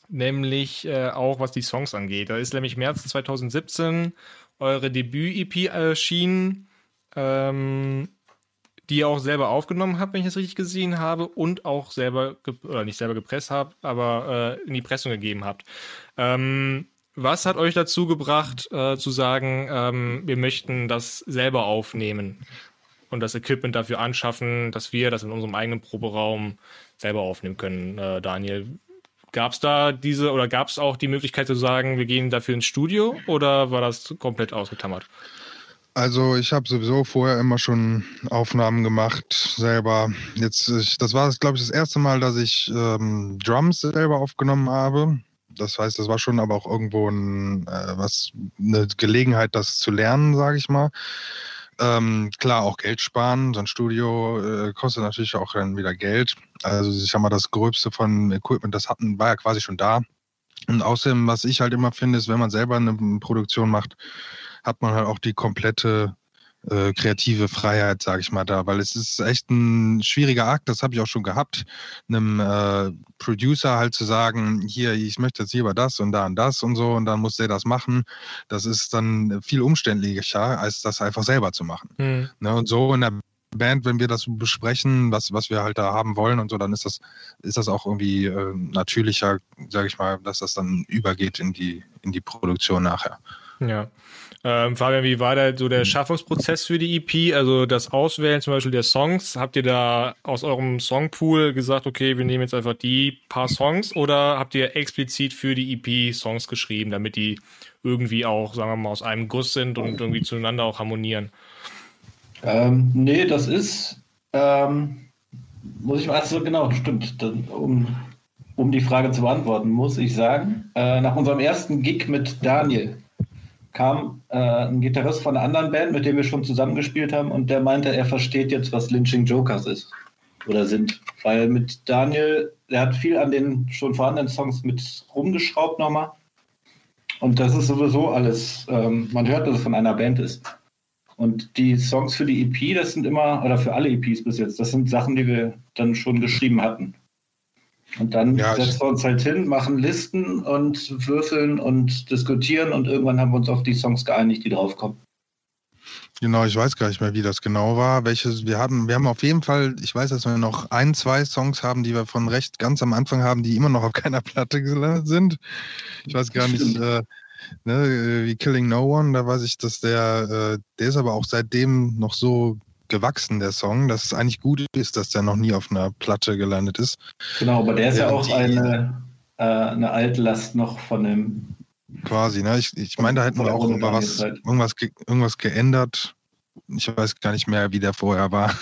Speaker 1: nämlich äh, auch was die Songs angeht. Da ist nämlich März 2017 eure Debüt-EP erschienen, ähm, die ihr auch selber aufgenommen habt, wenn ich das richtig gesehen habe, und auch selber, oder nicht selber gepresst habt, aber äh, in die Pressung gegeben habt. Ähm, was hat euch dazu gebracht, äh, zu sagen, ähm, wir möchten das selber aufnehmen und das Equipment dafür anschaffen, dass wir das in unserem eigenen Proberaum selber aufnehmen können, äh, Daniel? Gab es da diese oder gab es auch die Möglichkeit zu sagen, wir gehen dafür ins Studio oder war das komplett ausgetammert?
Speaker 3: Also ich habe sowieso vorher immer schon Aufnahmen gemacht selber. Jetzt, ich, das war, glaube ich, das erste Mal, dass ich ähm, Drums selber aufgenommen habe. Das heißt, das war schon aber auch irgendwo ein, äh, was, eine Gelegenheit, das zu lernen, sage ich mal. Ähm, klar, auch Geld sparen. So ein Studio äh, kostet natürlich auch dann wieder Geld. Also ich sag mal, das Gröbste von Equipment, das hatten, war ja quasi schon da. Und außerdem, was ich halt immer finde, ist, wenn man selber eine Produktion macht, hat man halt auch die komplette äh, kreative Freiheit, sage ich mal, da, weil es ist echt ein schwieriger Akt, das habe ich auch schon gehabt, einem äh, Producer halt zu sagen, hier, ich möchte jetzt hier über das und da und das und so und dann muss der das machen. Das ist dann viel umständlicher, als das einfach selber zu machen. Mhm. Ne, und so in der Band, wenn wir das besprechen, was, was wir halt da haben wollen und so, dann ist das, ist das auch irgendwie äh, natürlicher, sage ich mal, dass das dann übergeht in die, in die Produktion nachher.
Speaker 1: Ja. Ähm, Fabian, wie war da so der Schaffungsprozess für die EP? Also das Auswählen zum Beispiel der Songs, habt ihr da aus eurem Songpool gesagt, okay, wir nehmen jetzt einfach die paar Songs oder habt ihr explizit für die EP Songs geschrieben, damit die irgendwie auch, sagen wir mal, aus einem Guss sind und irgendwie zueinander auch harmonieren?
Speaker 2: Ähm, nee, das ist, ähm, muss ich mal, also genau, stimmt, dann, um, um die Frage zu beantworten, muss ich sagen, äh, nach unserem ersten Gig mit Daniel, kam äh, ein Gitarrist von einer anderen Band, mit dem wir schon zusammengespielt haben, und der meinte, er versteht jetzt, was Lynching Jokers ist oder sind. Weil mit Daniel, der hat viel an den schon vorhandenen Songs mit rumgeschraubt nochmal. Und das ist sowieso alles, ähm, man hört, dass es von einer Band ist. Und die Songs für die EP, das sind immer, oder für alle EPs bis jetzt, das sind Sachen, die wir dann schon geschrieben hatten. Und dann ja, setzen wir uns halt hin, machen Listen und würfeln und diskutieren und irgendwann haben wir uns auf die Songs geeinigt, die draufkommen.
Speaker 3: Genau, ich weiß gar nicht mehr, wie das genau war. Welches wir haben, wir haben auf jeden Fall, ich weiß, dass wir noch ein, zwei Songs haben, die wir von recht ganz am Anfang haben, die immer noch auf keiner Platte gelandet sind. Ich weiß gar nicht, äh, ne, wie Killing No One, da weiß ich, dass der, äh, der ist aber auch seitdem noch so gewachsen, der Song, dass es eigentlich gut ist, dass der noch nie auf einer Platte gelandet ist.
Speaker 2: Genau, aber der ist ja, ja auch eine, äh, eine Altlast noch von dem.
Speaker 3: Quasi, ne? Ich, ich meine, da hätten wir auch was, irgendwas, irgendwas geändert. Ich weiß gar nicht mehr, wie der vorher war.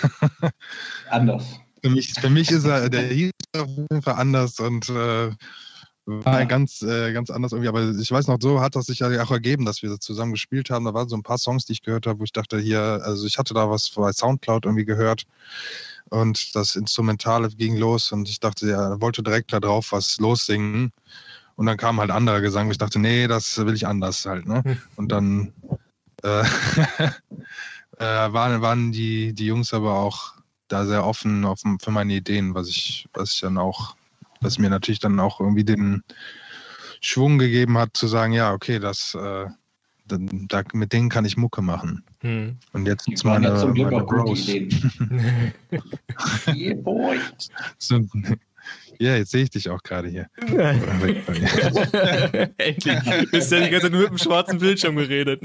Speaker 2: Anders.
Speaker 3: Für mich, für mich ist er, der hieß auf jeden Fall anders und äh, war ah. ganz, äh, ganz anders irgendwie. Aber ich weiß noch, so hat das sich ja auch ergeben, dass wir zusammen gespielt haben. Da waren so ein paar Songs, die ich gehört habe, wo ich dachte, hier, also ich hatte da was bei Soundcloud irgendwie gehört und das Instrumentale ging los und ich dachte, er wollte direkt da drauf was lossingen. Und dann kam halt anderer Gesang, wo ich dachte, nee, das will ich anders halt. Ne? Hm. Und dann äh, äh, waren, waren die, die Jungs aber auch da sehr offen, offen für meine Ideen, was ich, was ich dann auch was mir natürlich dann auch irgendwie den Schwung gegeben hat, zu sagen, ja, okay, das, äh, da, mit denen kann ich Mucke machen. Hm. Und jetzt ist meine, ja zum Glück meine auch Bros. yeah, boy. So, ja, jetzt sehe ich dich auch gerade hier.
Speaker 1: Endlich. Du bist ja die ganze Zeit nur mit dem schwarzen Bildschirm geredet.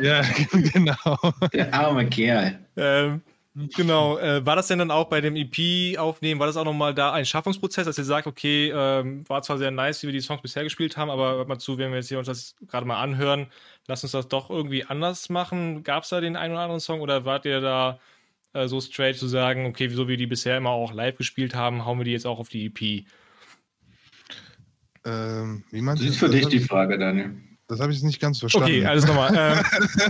Speaker 3: ja, genau.
Speaker 2: Der arme Kerl.
Speaker 1: Ähm, Genau. Äh, war das denn dann auch bei dem EP-Aufnehmen, war das auch nochmal da ein Schaffungsprozess, dass ihr sagt, okay, ähm, war zwar sehr nice, wie wir die Songs bisher gespielt haben, aber hört mal zu, wenn wir jetzt hier uns das gerade mal anhören, lasst uns das doch irgendwie anders machen. Gab es da den einen oder anderen Song oder wart ihr da äh, so straight zu sagen, okay, so wie die bisher immer auch live gespielt haben, hauen wir die jetzt auch auf die EP?
Speaker 2: Ähm, wie meinst das ist für dich die Frage, Daniel.
Speaker 3: Das habe ich nicht ganz verstanden.
Speaker 1: Okay, alles nochmal.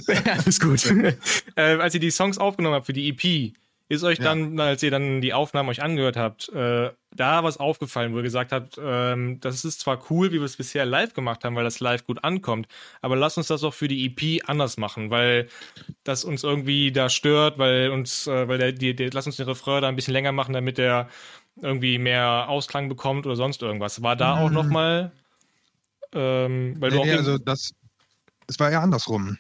Speaker 1: ähm, alles gut. äh, als ihr die Songs aufgenommen habt für die EP, Ist euch dann, als ihr dann die Aufnahmen euch angehört habt, äh, da was aufgefallen, wo ihr gesagt habt, ähm, das ist zwar cool, wie wir es bisher live gemacht haben, weil das live gut ankommt, aber lass uns das auch für die EP anders machen, weil das uns irgendwie da stört, weil uns, äh, weil der, die, die, lass uns den Refrain da ein bisschen länger machen, damit der irgendwie mehr Ausklang bekommt oder sonst irgendwas. War da mhm. auch nochmal, ähm,
Speaker 3: weil nee, nee, also das, es war eher andersrum.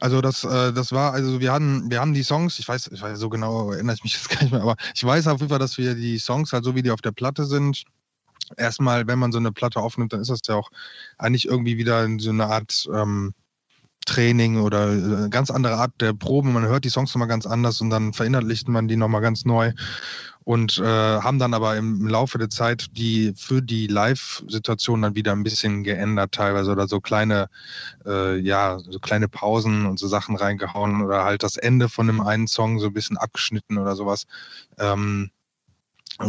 Speaker 3: Also das, äh, das war, also wir hatten, wir haben die Songs, ich weiß, ich weiß so genau, erinnere ich mich jetzt gar nicht mehr, aber ich weiß auf jeden Fall, dass wir die Songs halt so wie die auf der Platte sind. Erstmal, wenn man so eine Platte aufnimmt, dann ist das ja auch eigentlich irgendwie wieder so eine Art ähm, Training oder eine äh, ganz andere Art der Proben. Man hört die Songs nochmal ganz anders und dann verinnerlicht man die nochmal ganz neu und äh, haben dann aber im Laufe der Zeit die für die Live-Situation dann wieder ein bisschen geändert teilweise oder so kleine, äh, ja, so kleine Pausen und so Sachen reingehauen oder halt das Ende von einem einen Song so ein bisschen abgeschnitten oder sowas. Ähm,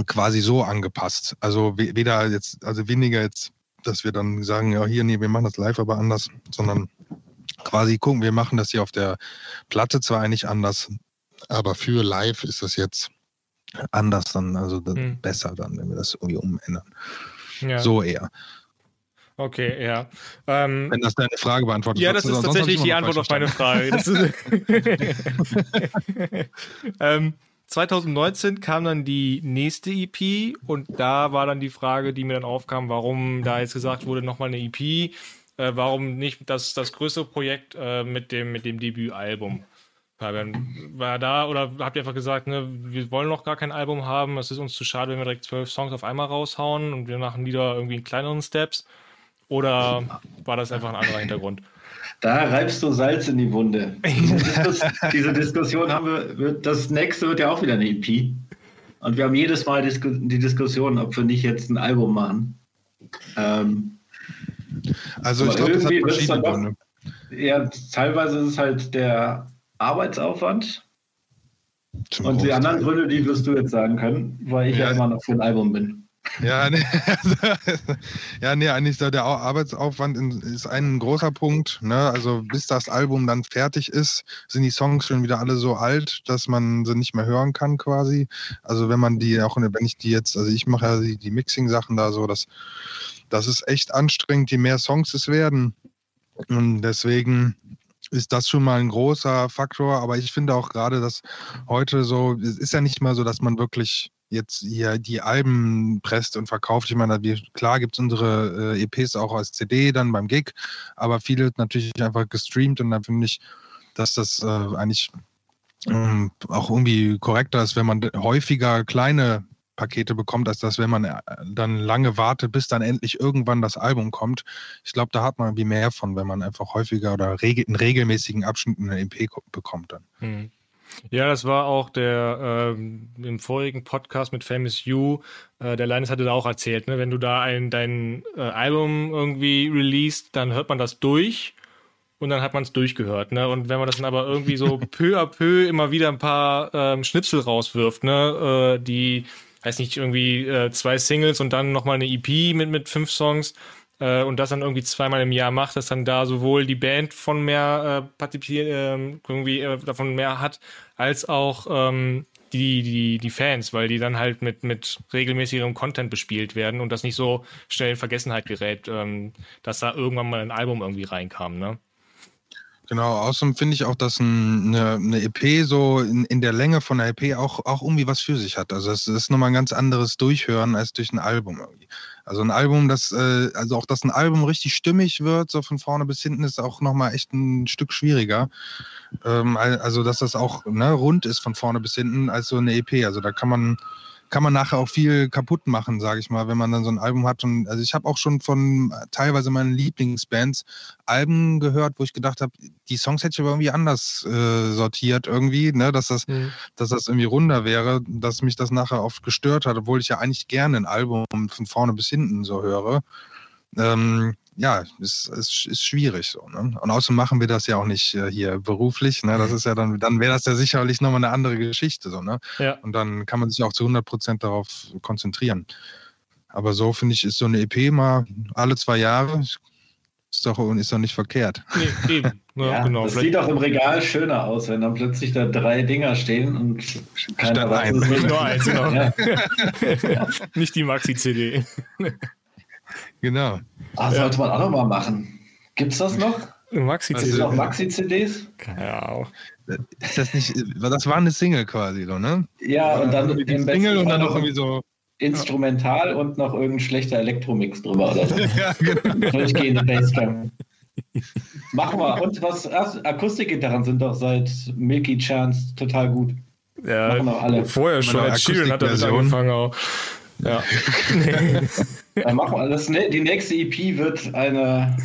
Speaker 3: quasi so angepasst. Also weder jetzt, also weniger jetzt, dass wir dann sagen, ja, hier, nee, wir machen das live aber anders, sondern quasi gucken, wir machen das hier auf der Platte zwar eigentlich anders, aber für live ist das jetzt anders dann, also hm. besser dann, wenn wir das irgendwie umändern. Ja. So eher.
Speaker 1: Okay, ja.
Speaker 3: Ähm, Wenn das deine Frage beantwortet.
Speaker 1: Ja, das ist tatsächlich die Antwort auf meine Frage. ähm, 2019 kam dann die nächste EP und da war dann die Frage, die mir dann aufkam, warum da jetzt gesagt wurde, nochmal eine EP, äh, warum nicht das, das größere Projekt äh, mit dem, mit dem Debütalbum. Fabian, war da oder habt ihr einfach gesagt, ne, wir wollen noch gar kein Album haben, es ist uns zu schade, wenn wir direkt zwölf Songs auf einmal raushauen und wir machen Lieder irgendwie in kleineren Steps? Oder war das einfach ein anderer Hintergrund?
Speaker 2: Da reibst du Salz in die Wunde. Diese, Diskussion haben wir, das nächste wird ja auch wieder eine EP. Und wir haben jedes Mal die Diskussion, ob wir nicht jetzt ein Album machen. Ähm,
Speaker 3: also ich glaube, das hat verschiedene Gründe.
Speaker 2: Ja, teilweise ist es halt der Arbeitsaufwand. Zum und die anderen Gründe, die wirst du jetzt sagen können, weil ich ja, ja immer noch für ein Album bin.
Speaker 3: Ja, nee, ja, nee, eigentlich so der Arbeitsaufwand ist ein großer Punkt. Ne? Also bis das Album dann fertig ist, sind die Songs schon wieder alle so alt, dass man sie nicht mehr hören kann quasi. Also wenn man die auch, wenn ich die jetzt, also ich mache ja die, die Mixing-Sachen da so, das, das ist echt anstrengend, je mehr Songs es werden. Und deswegen ist das schon mal ein großer Faktor. Aber ich finde auch gerade, dass heute so, es ist ja nicht mal so, dass man wirklich jetzt hier die Alben presst und verkauft. Ich meine, klar gibt es unsere äh, EPs auch als CD dann beim Gig, aber viele natürlich einfach gestreamt und dann finde ich, dass das äh, eigentlich ähm, auch irgendwie korrekter ist, wenn man häufiger kleine Pakete bekommt, als das, wenn man äh, dann lange wartet, bis dann endlich irgendwann das Album kommt. Ich glaube, da hat man irgendwie mehr von, wenn man einfach häufiger oder in regelmäßigen Abschnitten eine EP bekommt dann. Hm.
Speaker 1: Ja, das war auch der ähm, im vorigen Podcast mit Famous You. Äh, der Linus hatte da auch erzählt, ne? wenn du da ein dein äh, Album irgendwie released, dann hört man das durch und dann hat man es durchgehört. Ne? Und wenn man das dann aber irgendwie so peu à peu immer wieder ein paar ähm, Schnipsel rauswirft, ne? Äh, die weiß nicht, irgendwie äh, zwei Singles und dann nochmal eine EP mit, mit fünf Songs äh, und das dann irgendwie zweimal im Jahr macht, dass dann da sowohl die Band von mehr äh, partizipiert, äh, irgendwie äh, davon mehr hat, als auch ähm, die, die, die Fans, weil die dann halt mit, mit regelmäßigerem Content bespielt werden und das nicht so schnell in Vergessenheit gerät, ähm, dass da irgendwann mal ein Album irgendwie reinkam, ne?
Speaker 3: Genau, außerdem finde ich auch, dass ein, eine, eine, EP so in, in der Länge von einer EP auch, auch irgendwie was für sich hat. Also es ist nochmal ein ganz anderes Durchhören als durch ein Album irgendwie. Also ein Album, das, äh, also auch, dass ein Album richtig stimmig wird, so von vorne bis hinten, ist auch nochmal echt ein Stück schwieriger. Ähm, also dass das auch ne, rund ist von vorne bis hinten als so eine EP. Also da kann man kann man nachher auch viel kaputt machen, sage ich mal, wenn man dann so ein Album hat. Und also ich habe auch schon von teilweise meinen Lieblingsbands Alben gehört, wo ich gedacht habe, die Songs hätte ich aber irgendwie anders äh, sortiert irgendwie, ne, dass das, mhm. dass das irgendwie runder wäre, dass mich das nachher oft gestört hat, obwohl ich ja eigentlich gerne ein Album von vorne bis hinten so höre. Ähm, ja, ist, ist, ist schwierig so. Ne? Und außerdem machen wir das ja auch nicht äh, hier beruflich. Ne? Das ist ja dann, dann wäre das ja sicherlich nochmal eine andere Geschichte. So, ne? Ja. Und dann kann man sich auch zu 100 Prozent darauf konzentrieren. Aber so finde ich, ist so eine EP mal alle zwei Jahre Ist doch, ist doch nicht verkehrt.
Speaker 2: Nee, eben. Ja, ja, genau. Das sieht auch im Regal schöner aus, wenn dann plötzlich da drei Dinger stehen und keiner weiß, ein.
Speaker 1: Nicht nur eins, genau. Ja. nicht die Maxi-CD.
Speaker 3: Genau.
Speaker 2: Ah, sollte man auch noch mal machen. Gibt's das noch?
Speaker 1: Maxi-CD.
Speaker 2: Also, noch Maxi-CDs?
Speaker 1: Ja, auch.
Speaker 3: Ist das nicht, das war eine Single quasi, so, ne?
Speaker 2: Ja, und dann
Speaker 3: die Single und dann noch irgendwie so.
Speaker 2: Instrumental ja. und noch irgendein schlechter Elektromix drüber oder so. ja, genau. Durchgehende Bassdrum. Machen wir. Und was Akustikgitarren sind doch seit Milky Chance total gut.
Speaker 1: Ja, Machen wir alle. vorher schon. Ed Sheeran hat damit angefangen auch. Ja.
Speaker 2: Dann machen wir das. Die nächste EP wird eine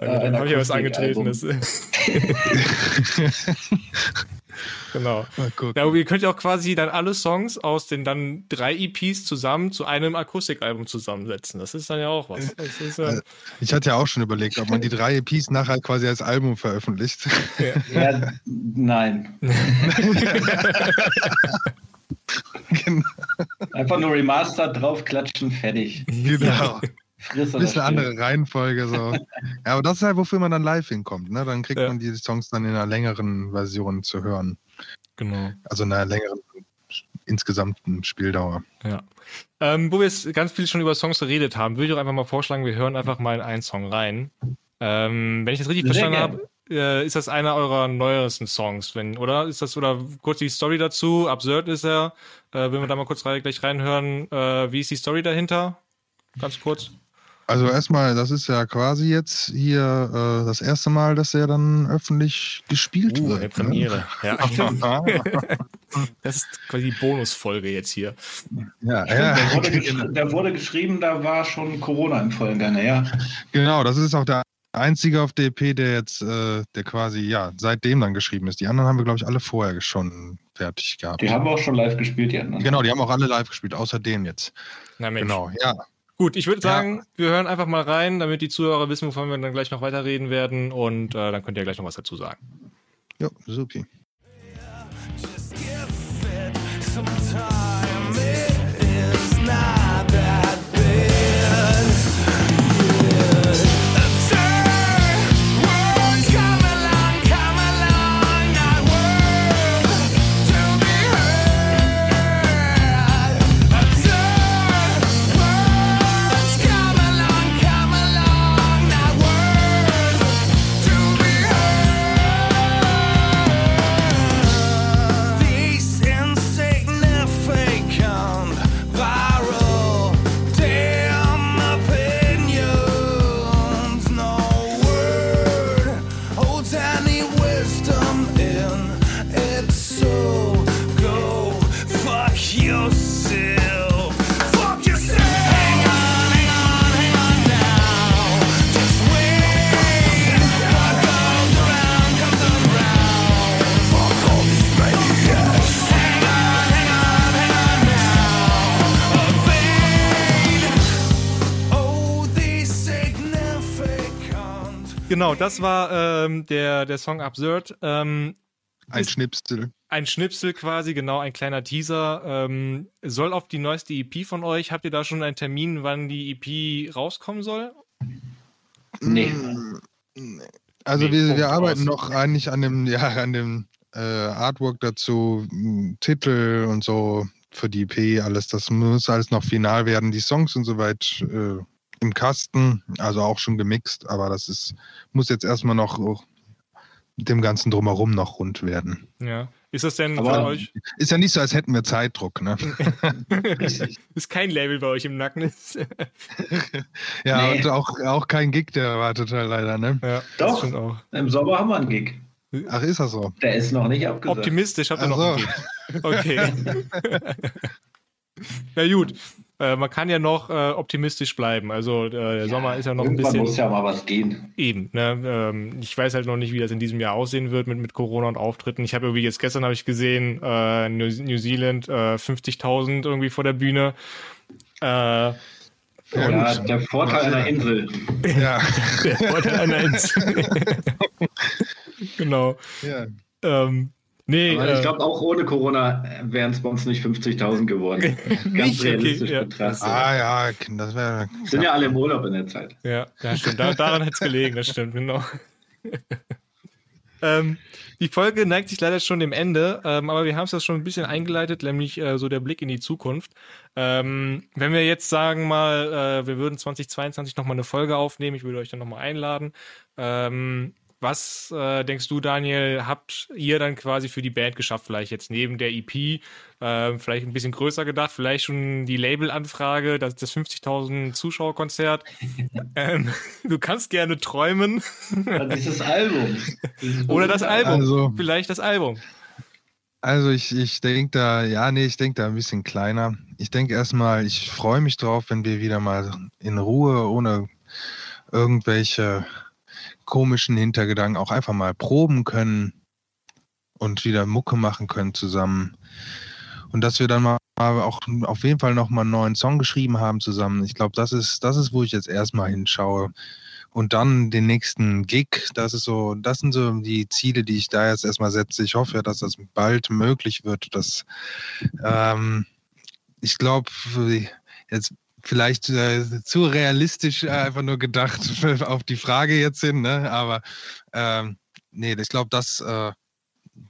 Speaker 1: äh, dann habe ich ja was angetreten. genau. Ja, ihr könnt ja auch quasi dann alle Songs aus den dann drei EPs zusammen zu einem Akustikalbum zusammensetzen. Das ist dann ja auch was. Ist,
Speaker 3: äh ich hatte ja auch schon überlegt, ob man die drei EPs nachher quasi als Album veröffentlicht.
Speaker 2: Ja, ja nein. genau. Einfach nur Remastered draufklatschen, fertig.
Speaker 3: Genau. Friss ein bisschen andere Reihenfolge. So. ja, aber das ist halt, wofür man dann live hinkommt. Ne? Dann kriegt ja. man die Songs dann in einer längeren Version zu hören.
Speaker 1: Genau.
Speaker 3: Also in einer längeren insgesamten Spieldauer.
Speaker 1: Ja. Ähm, wo wir jetzt ganz viel schon über Songs geredet haben, würde ich auch einfach mal vorschlagen, wir hören einfach mal in einen Song rein. Ähm, wenn ich das richtig Sehr verstanden habe, äh, ist das einer eurer neuesten Songs, wenn, oder? Ist das, oder kurz die Story dazu? Absurd ist er. Äh, wenn wir da mal kurz rein, gleich reinhören, äh, wie ist die Story dahinter? Ganz kurz.
Speaker 3: Also erstmal, das ist ja quasi jetzt hier äh, das erste Mal, dass er dann öffentlich gespielt uh, wird. Eine
Speaker 1: Premiere. Ne? Ja. das ist quasi die Bonusfolge jetzt hier.
Speaker 2: Ja, ja. Da, wurde da wurde geschrieben, da war schon Corona im vollen Gange, ja.
Speaker 3: Genau, das ist auch der einzige auf DP, der jetzt, äh, der quasi, ja, seitdem dann geschrieben ist. Die anderen haben wir, glaube ich, alle vorher schon fertig gehabt.
Speaker 2: Die haben auch schon live gespielt, die
Speaker 3: anderen. Genau, die haben auch alle live gespielt, außer dem jetzt.
Speaker 1: Na Mensch. Genau, ja. Gut, ich würde sagen, ja. wir hören einfach mal rein, damit die Zuhörer wissen, wovon wir dann gleich noch weiterreden werden und äh, dann könnt ihr gleich noch was dazu sagen.
Speaker 3: Ja, super.
Speaker 1: Genau, das war ähm, der, der Song Absurd. Ähm,
Speaker 3: ein Schnipsel.
Speaker 1: Ein Schnipsel quasi, genau, ein kleiner Teaser. Ähm, soll auf die neueste EP von euch, habt ihr da schon einen Termin, wann die EP rauskommen soll?
Speaker 3: Nee. Also nee, wir, wir arbeiten noch eigentlich an dem, ja, an dem äh, Artwork dazu, Titel und so für die EP, alles, das muss alles noch final werden. Die Songs und so weit äh, im Kasten, also auch schon gemixt, aber das ist, muss jetzt erstmal noch mit dem ganzen Drumherum noch rund werden.
Speaker 1: Ja. Ist das denn aber bei euch?
Speaker 3: Ist ja nicht so, als hätten wir Zeitdruck, ne?
Speaker 1: ist kein Label bei euch im Nacken.
Speaker 3: ja, nee. und auch, auch kein Gig, der erwartet halt leider, ne?
Speaker 2: Ja, Doch, auch. im Sommer haben wir einen Gig.
Speaker 3: Ach, ist das so?
Speaker 2: Der ist noch nicht abgesagt.
Speaker 1: Optimistisch habt ihr noch so. einen Gig. Okay. Na gut. Äh, man kann ja noch äh, optimistisch bleiben. Also äh, der ja, Sommer ist ja noch ein bisschen.
Speaker 2: muss ja mal was gehen.
Speaker 1: Eben. Ne? Ähm, ich weiß halt noch nicht, wie das in diesem Jahr aussehen wird mit, mit Corona und Auftritten. Ich habe irgendwie jetzt gestern habe ich gesehen, äh, New, New Zealand 50.000 äh, irgendwie vor der Bühne.
Speaker 2: Äh, ja, der Vorteil einer Insel.
Speaker 1: Ja, der Vorteil einer Insel. genau. Ja. Ähm,
Speaker 2: Nee, Aber ich äh, glaube, auch ohne Corona wären es bei uns nicht 50.000 geworden. Ganz realistisch okay, ja.
Speaker 3: Ah ja, das wäre.
Speaker 2: Sind ja alle im Urlaub in der Zeit.
Speaker 1: Ja, ja stimmt. Da, daran hätte es gelegen, das stimmt, genau. ähm, die Folge neigt sich leider schon dem Ende, ähm, aber wir haben es ja schon ein bisschen eingeleitet, nämlich äh, so der Blick in die Zukunft. Ähm, wenn wir jetzt sagen mal, äh, wir würden 2022 nochmal eine Folge aufnehmen, ich würde euch dann nochmal einladen. Ähm, was äh, denkst du, Daniel, habt ihr dann quasi für die Band geschafft? Vielleicht jetzt neben der EP, äh, vielleicht ein bisschen größer gedacht, vielleicht schon die Labelanfrage, das, das 50.000 Zuschauerkonzert. ähm, du kannst gerne träumen.
Speaker 2: dieses Album.
Speaker 1: Oder das Album. Also, vielleicht das Album.
Speaker 3: Also ich, ich denke da, ja, nee, ich denke da ein bisschen kleiner. Ich denke erstmal, ich freue mich drauf, wenn wir wieder mal in Ruhe, ohne irgendwelche komischen Hintergedanken auch einfach mal proben können und wieder Mucke machen können zusammen. Und dass wir dann mal auch auf jeden Fall nochmal einen neuen Song geschrieben haben zusammen. Ich glaube, das ist, das ist, wo ich jetzt erstmal hinschaue. Und dann den nächsten Gig, das ist so, das sind so die Ziele, die ich da jetzt erstmal setze. Ich hoffe, dass das bald möglich wird. Dass, ähm, ich glaube, jetzt vielleicht äh, zu realistisch äh, einfach nur gedacht auf die Frage jetzt hin, ne? Aber ähm, nee, ich glaube, das, äh,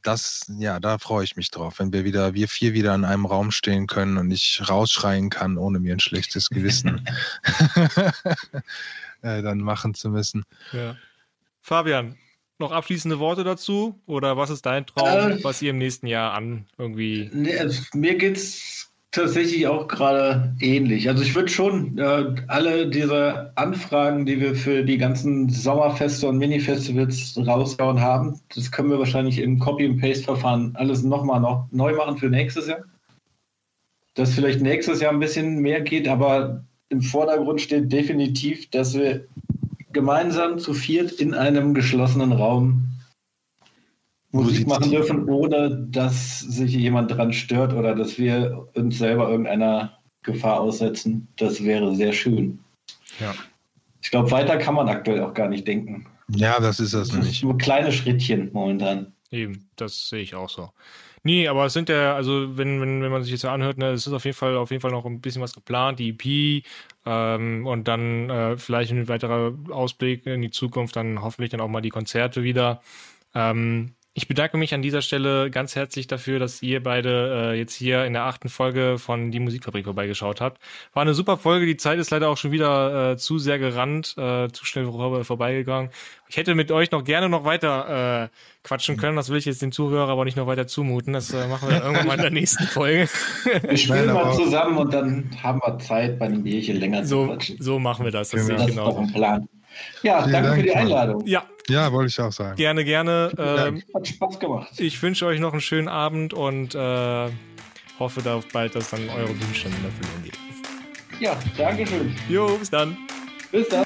Speaker 3: das, ja, da freue ich mich drauf, wenn wir wieder, wir vier wieder in einem Raum stehen können und ich rausschreien kann, ohne mir ein schlechtes Gewissen äh, dann machen zu müssen.
Speaker 1: Ja. Fabian, noch abschließende Worte dazu? Oder was ist dein Traum, äh, was ihr im nächsten Jahr an irgendwie.
Speaker 2: Nee, also mir geht's tatsächlich auch gerade ähnlich. Also ich würde schon äh, alle diese Anfragen, die wir für die ganzen Sommerfeste und Mini-Festivals rausgehauen haben, das können wir wahrscheinlich im Copy-and-Paste-Verfahren alles nochmal noch neu machen für nächstes Jahr. Dass vielleicht nächstes Jahr ein bisschen mehr geht, aber im Vordergrund steht definitiv, dass wir gemeinsam zu viert in einem geschlossenen Raum Musik machen dürfen, ohne dass sich jemand dran stört oder dass wir uns selber irgendeiner Gefahr aussetzen. Das wäre sehr schön.
Speaker 1: Ja.
Speaker 2: Ich glaube, weiter kann man aktuell auch gar nicht denken.
Speaker 3: Ja, das ist das, das nicht.
Speaker 2: Nur kleine Schrittchen momentan.
Speaker 1: Eben, das sehe ich auch so. Nee, aber es sind ja, also wenn, wenn, wenn man sich jetzt anhört, ne, es ist auf jeden Fall auf jeden Fall noch ein bisschen was geplant, die EP ähm, und dann äh, vielleicht ein weiterer Ausblick in die Zukunft, dann hoffentlich dann auch mal die Konzerte wieder. Ähm, ich bedanke mich an dieser Stelle ganz herzlich dafür, dass ihr beide äh, jetzt hier in der achten Folge von Die Musikfabrik vorbeigeschaut habt. War eine super Folge. Die Zeit ist leider auch schon wieder äh, zu sehr gerannt, äh, zu schnell vor, vorbeigegangen. Ich hätte mit euch noch gerne noch weiter äh, quatschen können. Das will ich jetzt den Zuhörer aber nicht noch weiter zumuten. Das äh, machen wir irgendwann mal in der nächsten Folge.
Speaker 2: Wir spielen mal zusammen und dann haben wir Zeit, bei einem Bierchen länger
Speaker 1: so,
Speaker 2: zu quatschen.
Speaker 1: So machen wir das. Das, das ist
Speaker 2: genau. ein Plan. Ja, Vielen danke Dank, für die Einladung.
Speaker 1: Ja.
Speaker 3: Ja, wollte ich auch sagen.
Speaker 1: Gerne, gerne. Ähm,
Speaker 2: Hat Spaß gemacht.
Speaker 1: Ich wünsche euch noch einen schönen Abend und äh, hoffe darauf bald, dass dann eure Wünsche in Erfüllung gehen.
Speaker 2: Ja, danke schön.
Speaker 1: Jo, bis dann.
Speaker 2: Bis dann.